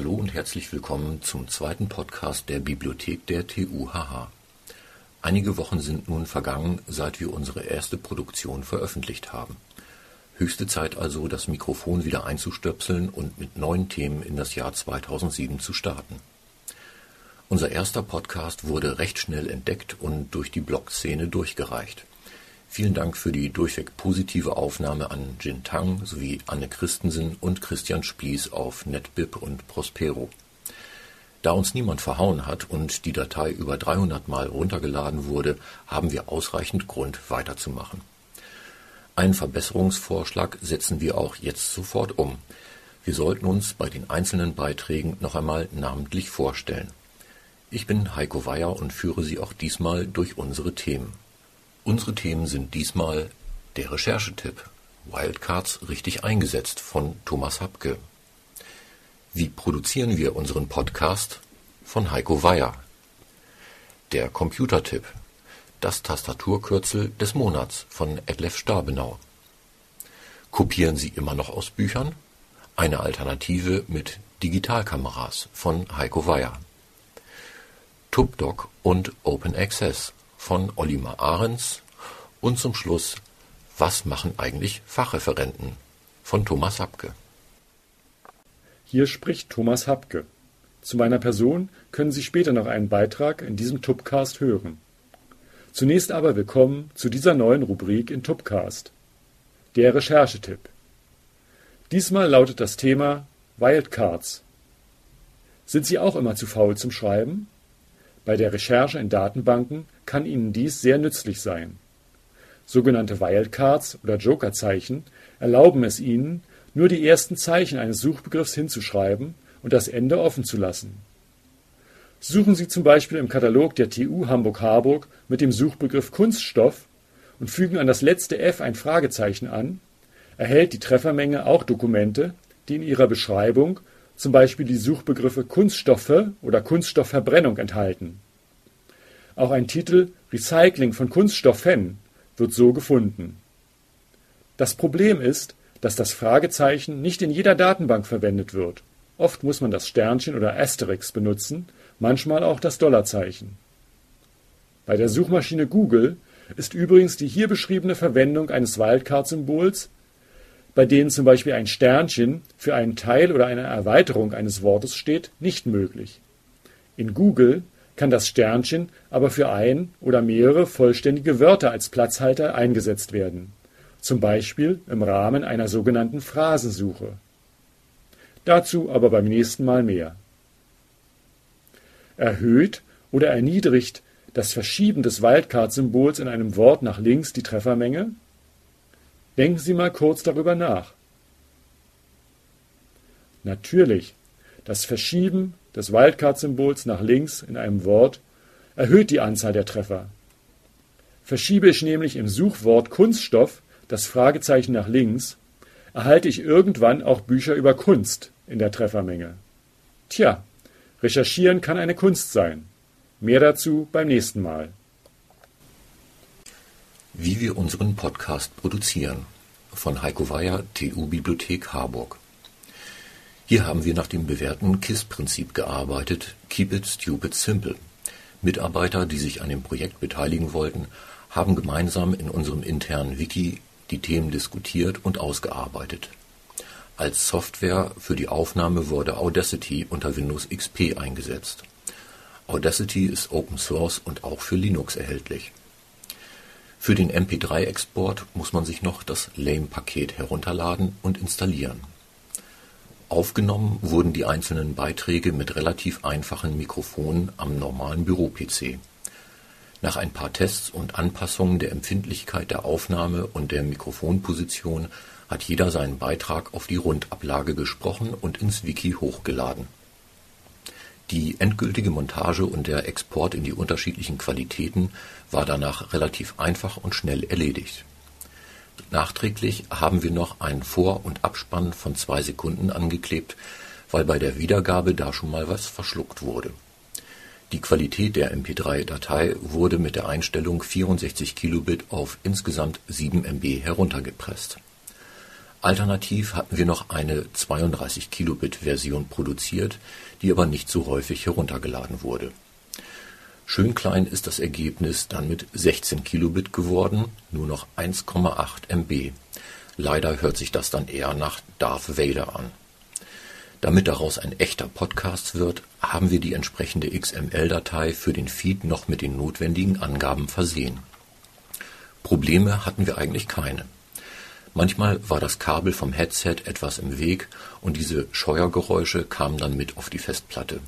Hallo und herzlich willkommen zum zweiten Podcast der Bibliothek der TUHH. Einige Wochen sind nun vergangen, seit wir unsere erste Produktion veröffentlicht haben. Höchste Zeit also, das Mikrofon wieder einzustöpseln und mit neuen Themen in das Jahr 2007 zu starten. Unser erster Podcast wurde recht schnell entdeckt und durch die Blog-Szene durchgereicht. Vielen Dank für die durchweg positive Aufnahme an Jin Tang sowie Anne Christensen und Christian Spieß auf NetBib und Prospero. Da uns niemand verhauen hat und die Datei über 300 Mal runtergeladen wurde, haben wir ausreichend Grund weiterzumachen. Einen Verbesserungsvorschlag setzen wir auch jetzt sofort um. Wir sollten uns bei den einzelnen Beiträgen noch einmal namentlich vorstellen. Ich bin Heiko Weyer und führe Sie auch diesmal durch unsere Themen. Unsere Themen sind diesmal der Recherchetipp Wildcards richtig eingesetzt von Thomas Hapke. Wie produzieren wir unseren Podcast von Heiko Weyer. Der Computertipp das Tastaturkürzel des Monats von Edlef Stabenau. Kopieren Sie immer noch aus Büchern? Eine Alternative mit Digitalkameras von Heiko Weyer. TubDoc und Open Access von Olimar Ahrens und zum Schluss Was machen eigentlich Fachreferenten von Thomas Hapke. Hier spricht Thomas Hapke. Zu meiner Person können Sie später noch einen Beitrag in diesem Tubcast hören. Zunächst aber willkommen zu dieser neuen Rubrik in Tubcast. Der Recherchetipp. Diesmal lautet das Thema Wildcards. Sind Sie auch immer zu faul zum Schreiben? Bei der Recherche in Datenbanken kann Ihnen dies sehr nützlich sein. Sogenannte Wildcards oder Jokerzeichen erlauben es Ihnen, nur die ersten Zeichen eines Suchbegriffs hinzuschreiben und das Ende offen zu lassen. Suchen Sie zum Beispiel im Katalog der TU Hamburg-Harburg mit dem Suchbegriff Kunststoff und fügen an das letzte F ein Fragezeichen an, erhält die Treffermenge auch Dokumente, die in ihrer Beschreibung zum Beispiel die Suchbegriffe Kunststoffe oder Kunststoffverbrennung enthalten. Auch ein Titel Recycling von Kunststoffen wird so gefunden. Das Problem ist, dass das Fragezeichen nicht in jeder Datenbank verwendet wird. Oft muss man das Sternchen oder Asterix benutzen, manchmal auch das Dollarzeichen. Bei der Suchmaschine Google ist übrigens die hier beschriebene Verwendung eines Wildcard-Symbols bei denen zum Beispiel ein Sternchen für einen Teil oder eine Erweiterung eines Wortes steht, nicht möglich. In Google kann das Sternchen aber für ein oder mehrere vollständige Wörter als Platzhalter eingesetzt werden, zum Beispiel im Rahmen einer sogenannten Phrasensuche. Dazu aber beim nächsten Mal mehr. Erhöht oder erniedrigt das Verschieben des Wildcard-Symbols in einem Wort nach links die Treffermenge? Denken Sie mal kurz darüber nach. Natürlich, das Verschieben des Wildcard-Symbols nach links in einem Wort erhöht die Anzahl der Treffer. Verschiebe ich nämlich im Suchwort Kunststoff das Fragezeichen nach links, erhalte ich irgendwann auch Bücher über Kunst in der Treffermenge. Tja, recherchieren kann eine Kunst sein. Mehr dazu beim nächsten Mal. Wie wir unseren Podcast produzieren von Heiko Weyer, TU Bibliothek Harburg. Hier haben wir nach dem bewährten KISS-Prinzip gearbeitet, Keep it stupid simple. Mitarbeiter, die sich an dem Projekt beteiligen wollten, haben gemeinsam in unserem internen Wiki die Themen diskutiert und ausgearbeitet. Als Software für die Aufnahme wurde Audacity unter Windows XP eingesetzt. Audacity ist Open Source und auch für Linux erhältlich. Für den MP3-Export muss man sich noch das Lame-Paket herunterladen und installieren. Aufgenommen wurden die einzelnen Beiträge mit relativ einfachen Mikrofonen am normalen Büro-PC. Nach ein paar Tests und Anpassungen der Empfindlichkeit der Aufnahme und der Mikrofonposition hat jeder seinen Beitrag auf die Rundablage gesprochen und ins Wiki hochgeladen die endgültige Montage und der Export in die unterschiedlichen Qualitäten war danach relativ einfach und schnell erledigt. Nachträglich haben wir noch einen Vor und Abspann von zwei Sekunden angeklebt, weil bei der Wiedergabe da schon mal was verschluckt wurde. Die Qualität der MP3-Datei wurde mit der Einstellung 64 Kilobit auf insgesamt 7 MB heruntergepresst. Alternativ hatten wir noch eine 32 Kilobit Version produziert, die aber nicht so häufig heruntergeladen wurde. Schön klein ist das Ergebnis dann mit 16 Kilobit geworden, nur noch 1,8 MB. Leider hört sich das dann eher nach Darth Vader an. Damit daraus ein echter Podcast wird, haben wir die entsprechende XML-Datei für den Feed noch mit den notwendigen Angaben versehen. Probleme hatten wir eigentlich keine. Manchmal war das Kabel vom Headset etwas im Weg und diese Scheuergeräusche kamen dann mit auf die Festplatte.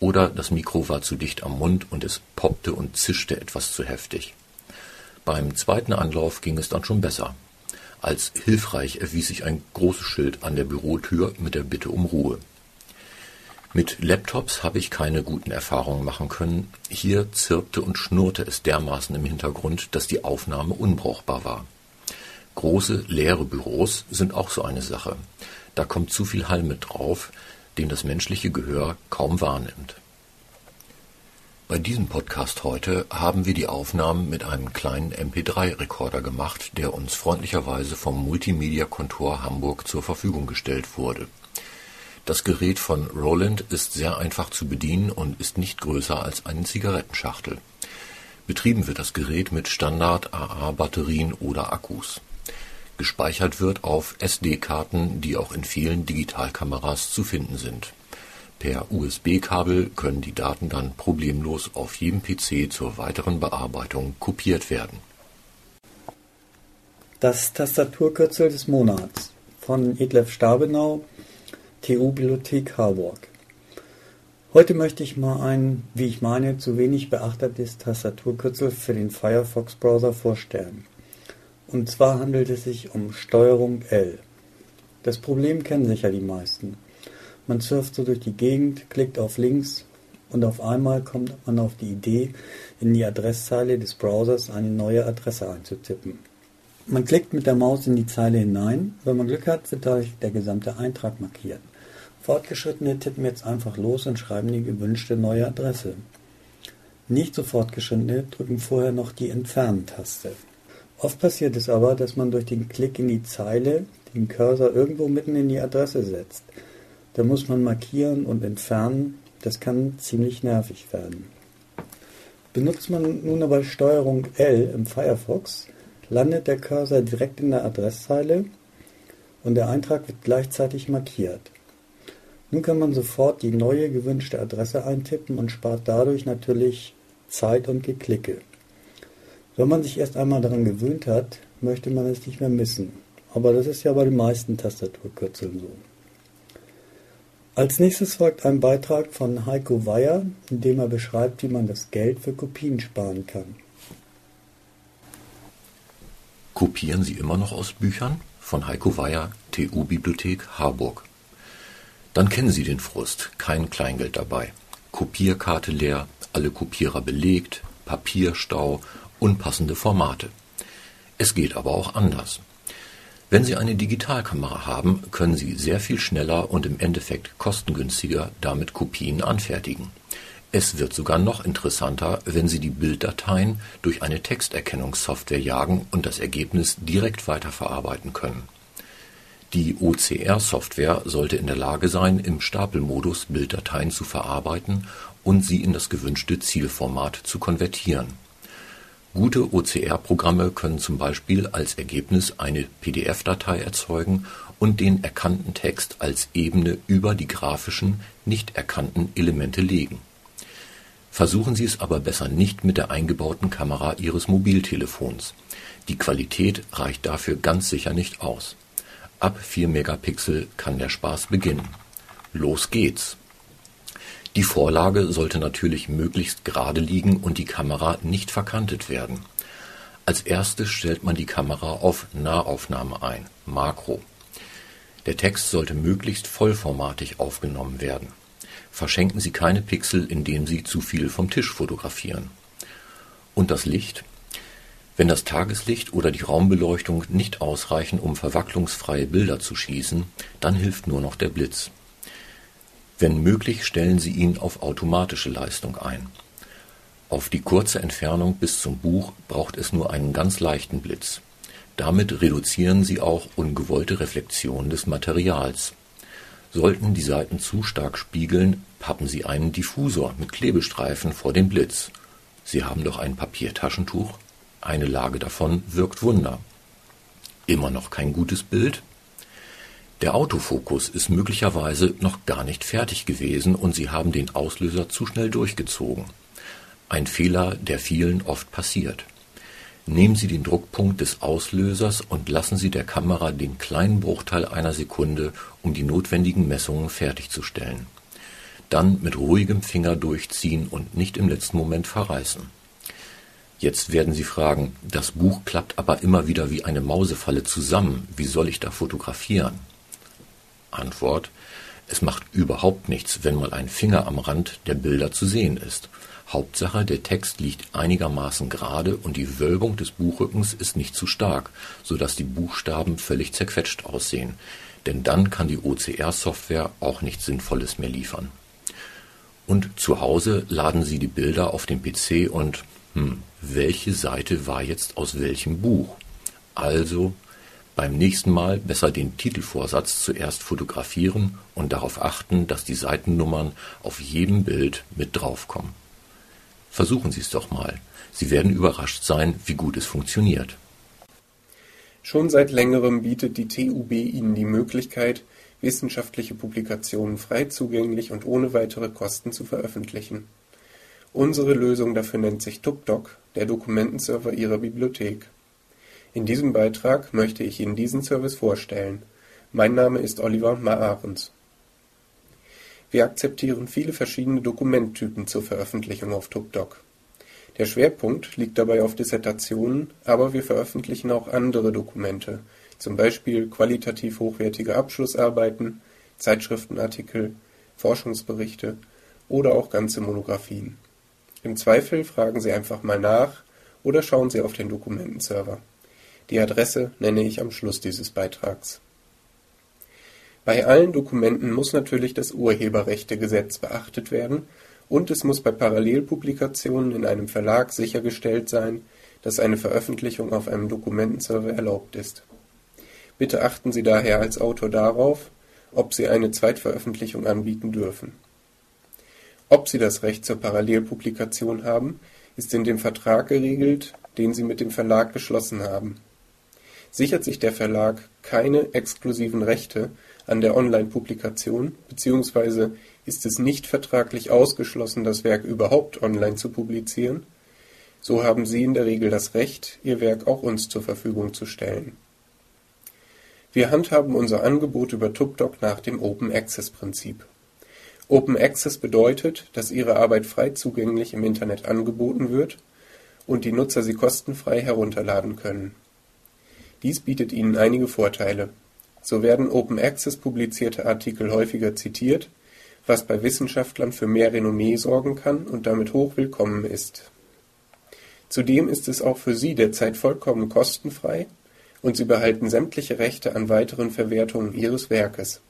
Oder das Mikro war zu dicht am Mund und es poppte und zischte etwas zu heftig. Beim zweiten Anlauf ging es dann schon besser. Als hilfreich erwies sich ein großes Schild an der Bürotür mit der Bitte um Ruhe. Mit Laptops habe ich keine guten Erfahrungen machen können. Hier zirpte und schnurrte es dermaßen im Hintergrund, dass die Aufnahme unbrauchbar war. Große leere Büros sind auch so eine Sache. Da kommt zu viel Hall mit drauf, den das menschliche Gehör kaum wahrnimmt. Bei diesem Podcast heute haben wir die Aufnahmen mit einem kleinen MP3-Rekorder gemacht, der uns freundlicherweise vom Multimedia-Kontor Hamburg zur Verfügung gestellt wurde. Das Gerät von Roland ist sehr einfach zu bedienen und ist nicht größer als eine Zigarettenschachtel. Betrieben wird das Gerät mit Standard-AA-Batterien oder Akkus. Gespeichert wird auf SD-Karten, die auch in vielen Digitalkameras zu finden sind Per USB-Kabel können die Daten dann problemlos auf jedem PC zur weiteren Bearbeitung kopiert werden. Das Tastaturkürzel des Monats von Edlef Stabenau, TU Bibliothek Harburg. Heute möchte ich mal ein, wie ich meine, zu wenig beachtetes Tastaturkürzel für den Firefox-Browser vorstellen. Und zwar handelt es sich um Steuerung L. Das Problem kennen sicher die meisten. Man surft so durch die Gegend, klickt auf Links und auf einmal kommt man auf die Idee, in die Adresszeile des Browsers eine neue Adresse einzutippen. Man klickt mit der Maus in die Zeile hinein. Wenn man Glück hat, wird dadurch der gesamte Eintrag markiert. Fortgeschrittene tippen jetzt einfach los und schreiben die gewünschte neue Adresse. Nicht so Fortgeschrittene drücken vorher noch die Entfernen-Taste. Oft passiert es aber, dass man durch den Klick in die Zeile den Cursor irgendwo mitten in die Adresse setzt. Da muss man markieren und entfernen. Das kann ziemlich nervig werden. Benutzt man nun aber Steuerung L im Firefox, landet der Cursor direkt in der Adresszeile und der Eintrag wird gleichzeitig markiert. Nun kann man sofort die neue gewünschte Adresse eintippen und spart dadurch natürlich Zeit und Geklicke. Wenn man sich erst einmal daran gewöhnt hat, möchte man es nicht mehr missen. Aber das ist ja bei den meisten Tastaturkürzeln so. Als nächstes folgt ein Beitrag von Heiko Weyer, in dem er beschreibt, wie man das Geld für Kopien sparen kann. Kopieren Sie immer noch aus Büchern? Von Heiko Weyer, TU Bibliothek Harburg. Dann kennen Sie den Frust, kein Kleingeld dabei. Kopierkarte leer, alle Kopierer belegt, Papierstau, unpassende Formate. Es geht aber auch anders. Wenn Sie eine Digitalkamera haben, können Sie sehr viel schneller und im Endeffekt kostengünstiger damit Kopien anfertigen. Es wird sogar noch interessanter, wenn Sie die Bilddateien durch eine Texterkennungssoftware jagen und das Ergebnis direkt weiterverarbeiten können. Die OCR-Software sollte in der Lage sein, im Stapelmodus Bilddateien zu verarbeiten und sie in das gewünschte Zielformat zu konvertieren Gute OCR-Programme können zum Beispiel als Ergebnis eine PDF-Datei erzeugen und den erkannten Text als Ebene über die grafischen, nicht erkannten Elemente legen. Versuchen Sie es aber besser nicht mit der eingebauten Kamera Ihres Mobiltelefons. Die Qualität reicht dafür ganz sicher nicht aus. Ab 4 Megapixel kann der Spaß beginnen. Los geht's! Die Vorlage sollte natürlich möglichst gerade liegen und die Kamera nicht verkantet werden. Als erstes stellt man die Kamera auf Nahaufnahme ein (Makro). Der Text sollte möglichst vollformatig aufgenommen werden. Verschenken Sie keine Pixel, indem Sie zu viel vom Tisch fotografieren. Und das Licht? Wenn das Tageslicht oder die Raumbeleuchtung nicht ausreichen, um verwacklungsfreie Bilder zu schießen, dann hilft nur noch der Blitz wenn möglich stellen Sie ihn auf automatische Leistung ein. Auf die kurze Entfernung bis zum Buch braucht es nur einen ganz leichten Blitz. Damit reduzieren Sie auch ungewollte Reflexion des Materials. Sollten die Seiten zu stark spiegeln, pappen Sie einen Diffusor mit Klebestreifen vor den Blitz. Sie haben doch ein Papiertaschentuch? Eine Lage davon wirkt Wunder. Immer noch kein gutes Bild? Der Autofokus ist möglicherweise noch gar nicht fertig gewesen und Sie haben den Auslöser zu schnell durchgezogen. Ein Fehler, der vielen oft passiert. Nehmen Sie den Druckpunkt des Auslösers und lassen Sie der Kamera den kleinen Bruchteil einer Sekunde, um die notwendigen Messungen fertigzustellen. Dann mit ruhigem Finger durchziehen und nicht im letzten Moment verreißen. Jetzt werden Sie fragen, das Buch klappt aber immer wieder wie eine Mausefalle zusammen, wie soll ich da fotografieren? Antwort, es macht überhaupt nichts, wenn mal ein Finger am Rand der Bilder zu sehen ist. Hauptsache, der Text liegt einigermaßen gerade und die Wölbung des Buchrückens ist nicht zu stark, so dass die Buchstaben völlig zerquetscht aussehen, denn dann kann die OCR-Software auch nichts Sinnvolles mehr liefern. Und zu Hause laden Sie die Bilder auf den PC und hm, welche Seite war jetzt aus welchem Buch? Also beim nächsten Mal besser den Titelvorsatz zuerst fotografieren und darauf achten, dass die Seitennummern auf jedem Bild mit draufkommen. Versuchen Sie es doch mal. Sie werden überrascht sein, wie gut es funktioniert. Schon seit längerem bietet die TUB Ihnen die Möglichkeit, wissenschaftliche Publikationen frei zugänglich und ohne weitere Kosten zu veröffentlichen. Unsere Lösung dafür nennt sich TubDoc, der Dokumentenserver Ihrer Bibliothek. In diesem Beitrag möchte ich Ihnen diesen Service vorstellen. Mein Name ist Oliver Maarens. Wir akzeptieren viele verschiedene Dokumenttypen zur Veröffentlichung auf TubDoc. Der Schwerpunkt liegt dabei auf Dissertationen, aber wir veröffentlichen auch andere Dokumente, zum Beispiel qualitativ hochwertige Abschlussarbeiten, Zeitschriftenartikel, Forschungsberichte oder auch ganze Monographien. Im Zweifel fragen Sie einfach mal nach oder schauen Sie auf den Dokumentenserver. Die Adresse nenne ich am Schluss dieses Beitrags bei allen Dokumenten muss natürlich das Urheberrechtegesetz beachtet werden und es muss bei Parallelpublikationen in einem Verlag sichergestellt sein, dass eine Veröffentlichung auf einem Dokumentenserver erlaubt ist. Bitte achten Sie daher als Autor darauf, ob Sie eine Zweitveröffentlichung anbieten dürfen. Ob Sie das Recht zur Parallelpublikation haben, ist in dem Vertrag geregelt, den Sie mit dem Verlag geschlossen haben. Sichert sich der Verlag keine exklusiven Rechte an der Online-Publikation, beziehungsweise ist es nicht vertraglich ausgeschlossen, das Werk überhaupt online zu publizieren, so haben Sie in der Regel das Recht, Ihr Werk auch uns zur Verfügung zu stellen. Wir handhaben unser Angebot über TubDoc nach dem Open Access Prinzip. Open Access bedeutet, dass Ihre Arbeit frei zugänglich im Internet angeboten wird und die Nutzer sie kostenfrei herunterladen können. Dies bietet Ihnen einige Vorteile so werden Open-Access-publizierte Artikel häufiger zitiert, was bei Wissenschaftlern für mehr Renommee sorgen kann und damit hoch willkommen ist. Zudem ist es auch für Sie derzeit vollkommen kostenfrei und Sie behalten sämtliche Rechte an weiteren Verwertungen Ihres Werkes.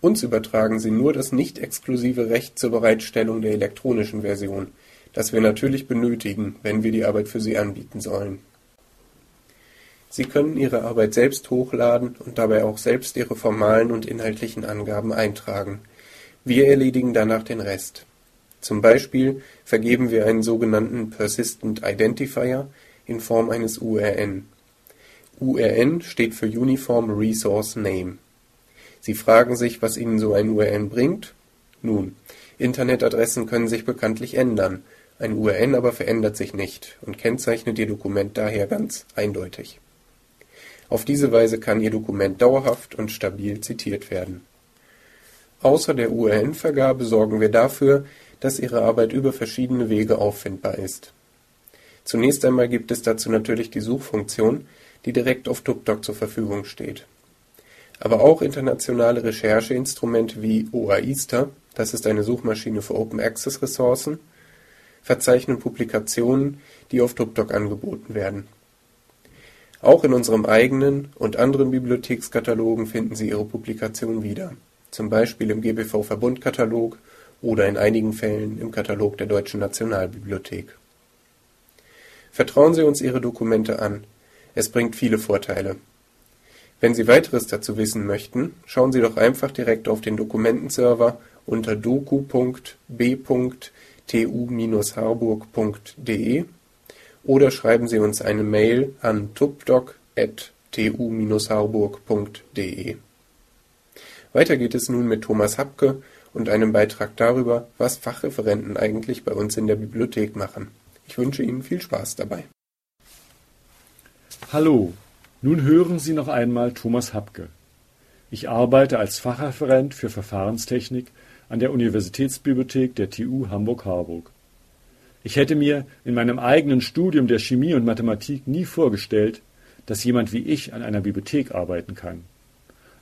Uns übertragen Sie nur das nicht exklusive Recht zur Bereitstellung der elektronischen Version, das wir natürlich benötigen, wenn wir die Arbeit für Sie anbieten sollen Sie können Ihre Arbeit selbst hochladen und dabei auch selbst Ihre formalen und inhaltlichen Angaben eintragen. Wir erledigen danach den Rest. Zum Beispiel vergeben wir einen sogenannten Persistent Identifier in Form eines URN. URN steht für Uniform Resource Name. Sie fragen sich, was Ihnen so ein URN bringt? Nun, Internetadressen können sich bekanntlich ändern, ein URN aber verändert sich nicht und kennzeichnet Ihr Dokument daher ganz eindeutig auf diese Weise kann Ihr Dokument dauerhaft und stabil zitiert werden. Außer der URN-Vergabe sorgen wir dafür, dass Ihre Arbeit über verschiedene Wege auffindbar ist. Zunächst einmal gibt es dazu natürlich die Suchfunktion, die direkt auf TubDoc zur Verfügung steht. Aber auch internationale Rechercheinstrumente wie OAISTA, das ist eine Suchmaschine für Open Access Ressourcen, verzeichnen Publikationen, die auf TubDoc angeboten werden auch in unserem eigenen und anderen Bibliothekskatalogen finden Sie Ihre Publikationen wieder, zum Beispiel im GBV-Verbundkatalog oder in einigen Fällen im Katalog der Deutschen Nationalbibliothek. Vertrauen Sie uns Ihre Dokumente an. Es bringt viele Vorteile. Wenn Sie weiteres dazu wissen möchten, schauen Sie doch einfach direkt auf den Dokumentenserver unter doku.b.tu-harburg.de oder schreiben Sie uns eine Mail an tupdoc.tu-harburg.de. Weiter geht es nun mit Thomas Hapke und einem Beitrag darüber, was Fachreferenten eigentlich bei uns in der Bibliothek machen. Ich wünsche Ihnen viel Spaß dabei. Hallo, nun hören Sie noch einmal Thomas Hapke. Ich arbeite als Fachreferent für Verfahrenstechnik an der Universitätsbibliothek der TU Hamburg-Harburg. Ich hätte mir in meinem eigenen Studium der Chemie und Mathematik nie vorgestellt, dass jemand wie ich an einer Bibliothek arbeiten kann.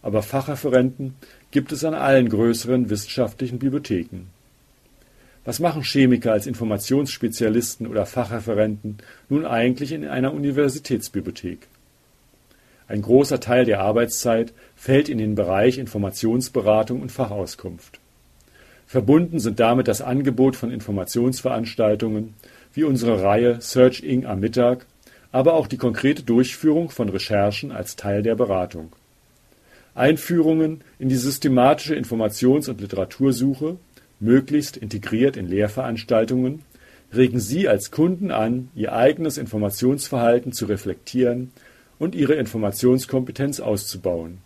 Aber Fachreferenten gibt es an allen größeren wissenschaftlichen Bibliotheken. Was machen Chemiker als Informationsspezialisten oder Fachreferenten nun eigentlich in einer Universitätsbibliothek? Ein großer Teil der Arbeitszeit fällt in den Bereich Informationsberatung und Fachauskunft. Verbunden sind damit das Angebot von Informationsveranstaltungen wie unsere Reihe Search Inc. am Mittag, aber auch die konkrete Durchführung von Recherchen als Teil der Beratung. Einführungen in die systematische Informations- und Literatursuche, möglichst integriert in Lehrveranstaltungen, regen Sie als Kunden an, Ihr eigenes Informationsverhalten zu reflektieren und ihre Informationskompetenz auszubauen.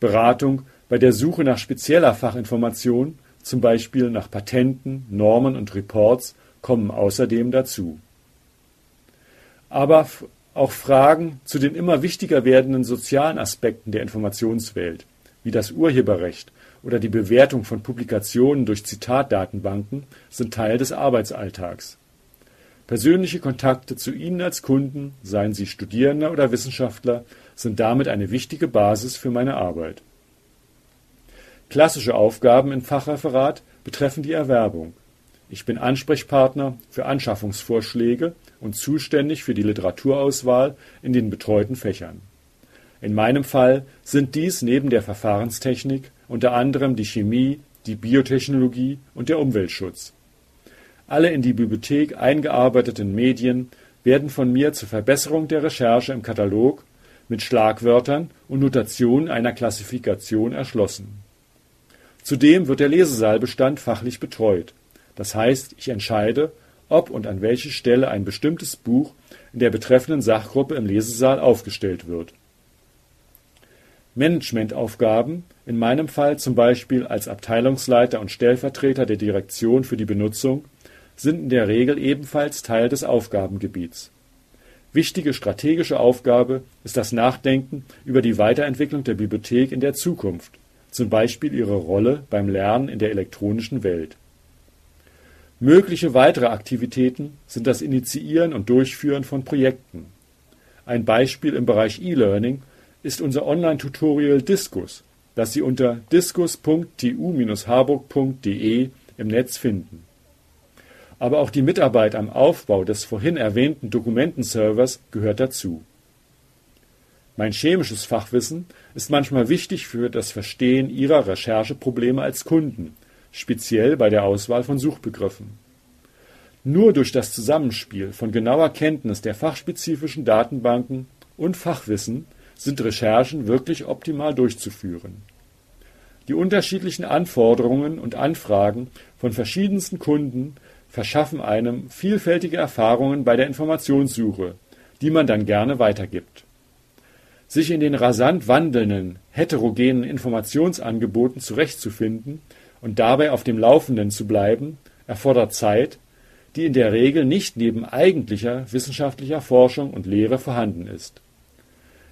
Beratung bei der Suche nach spezieller Fachinformation, zum Beispiel nach Patenten, Normen und Reports, kommen außerdem dazu. Aber auch Fragen zu den immer wichtiger werdenden sozialen Aspekten der Informationswelt, wie das Urheberrecht oder die Bewertung von Publikationen durch Zitatdatenbanken, sind Teil des Arbeitsalltags. Persönliche Kontakte zu Ihnen als Kunden, seien Sie Studierender oder Wissenschaftler, sind damit eine wichtige Basis für meine Arbeit. Klassische Aufgaben im Fachreferat betreffen die Erwerbung. Ich bin Ansprechpartner für Anschaffungsvorschläge und zuständig für die Literaturauswahl in den betreuten Fächern. In meinem Fall sind dies neben der Verfahrenstechnik unter anderem die Chemie, die Biotechnologie und der Umweltschutz. Alle in die Bibliothek eingearbeiteten Medien werden von mir zur Verbesserung der Recherche im Katalog mit Schlagwörtern und Notationen einer Klassifikation erschlossen. Zudem wird der Lesesaalbestand fachlich betreut. Das heißt, ich entscheide, ob und an welche Stelle ein bestimmtes Buch in der betreffenden Sachgruppe im Lesesaal aufgestellt wird. Managementaufgaben, in meinem Fall zum Beispiel als Abteilungsleiter und Stellvertreter der Direktion für die Benutzung sind in der Regel ebenfalls Teil des Aufgabengebiets. Wichtige strategische Aufgabe ist das Nachdenken über die Weiterentwicklung der Bibliothek in der Zukunft, zum Beispiel ihre Rolle beim Lernen in der elektronischen Welt. Mögliche weitere Aktivitäten sind das Initiieren und Durchführen von Projekten. Ein Beispiel im Bereich E-Learning ist unser Online-Tutorial Diskus, das Sie unter diskus.tu-harburg.de im Netz finden aber auch die Mitarbeit am Aufbau des vorhin erwähnten Dokumentenservers gehört dazu. Mein chemisches Fachwissen ist manchmal wichtig für das Verstehen Ihrer Rechercheprobleme als Kunden, speziell bei der Auswahl von Suchbegriffen. Nur durch das Zusammenspiel von genauer Kenntnis der fachspezifischen Datenbanken und Fachwissen sind Recherchen wirklich optimal durchzuführen. Die unterschiedlichen Anforderungen und Anfragen von verschiedensten Kunden verschaffen einem vielfältige Erfahrungen bei der Informationssuche, die man dann gerne weitergibt. Sich in den rasant wandelnden, heterogenen Informationsangeboten zurechtzufinden und dabei auf dem Laufenden zu bleiben, erfordert Zeit, die in der Regel nicht neben eigentlicher wissenschaftlicher Forschung und Lehre vorhanden ist.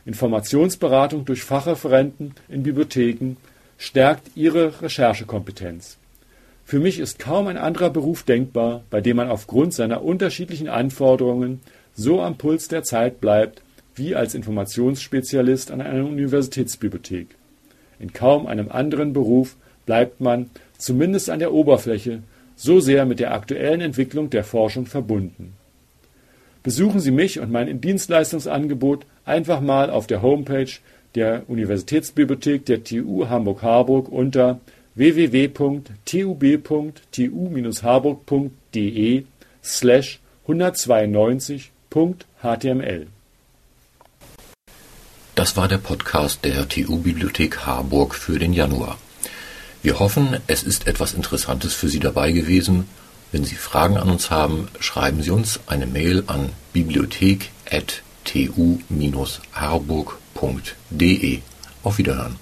Informationsberatung durch Fachreferenten in Bibliotheken stärkt ihre Recherchekompetenz für mich ist kaum ein anderer Beruf denkbar, bei dem man aufgrund seiner unterschiedlichen Anforderungen so am Puls der Zeit bleibt wie als Informationsspezialist an einer Universitätsbibliothek. In kaum einem anderen Beruf bleibt man, zumindest an der Oberfläche, so sehr mit der aktuellen Entwicklung der Forschung verbunden. Besuchen Sie mich und mein Dienstleistungsangebot einfach mal auf der Homepage der Universitätsbibliothek der TU Hamburg-Harburg unter www.tub.tu-harburg.de slash 192.html Das war der Podcast der TU-Bibliothek Harburg für den Januar. Wir hoffen, es ist etwas Interessantes für Sie dabei gewesen. Wenn Sie Fragen an uns haben, schreiben Sie uns eine Mail an bibliothek.tu-harburg.de. Auf Wiederhören.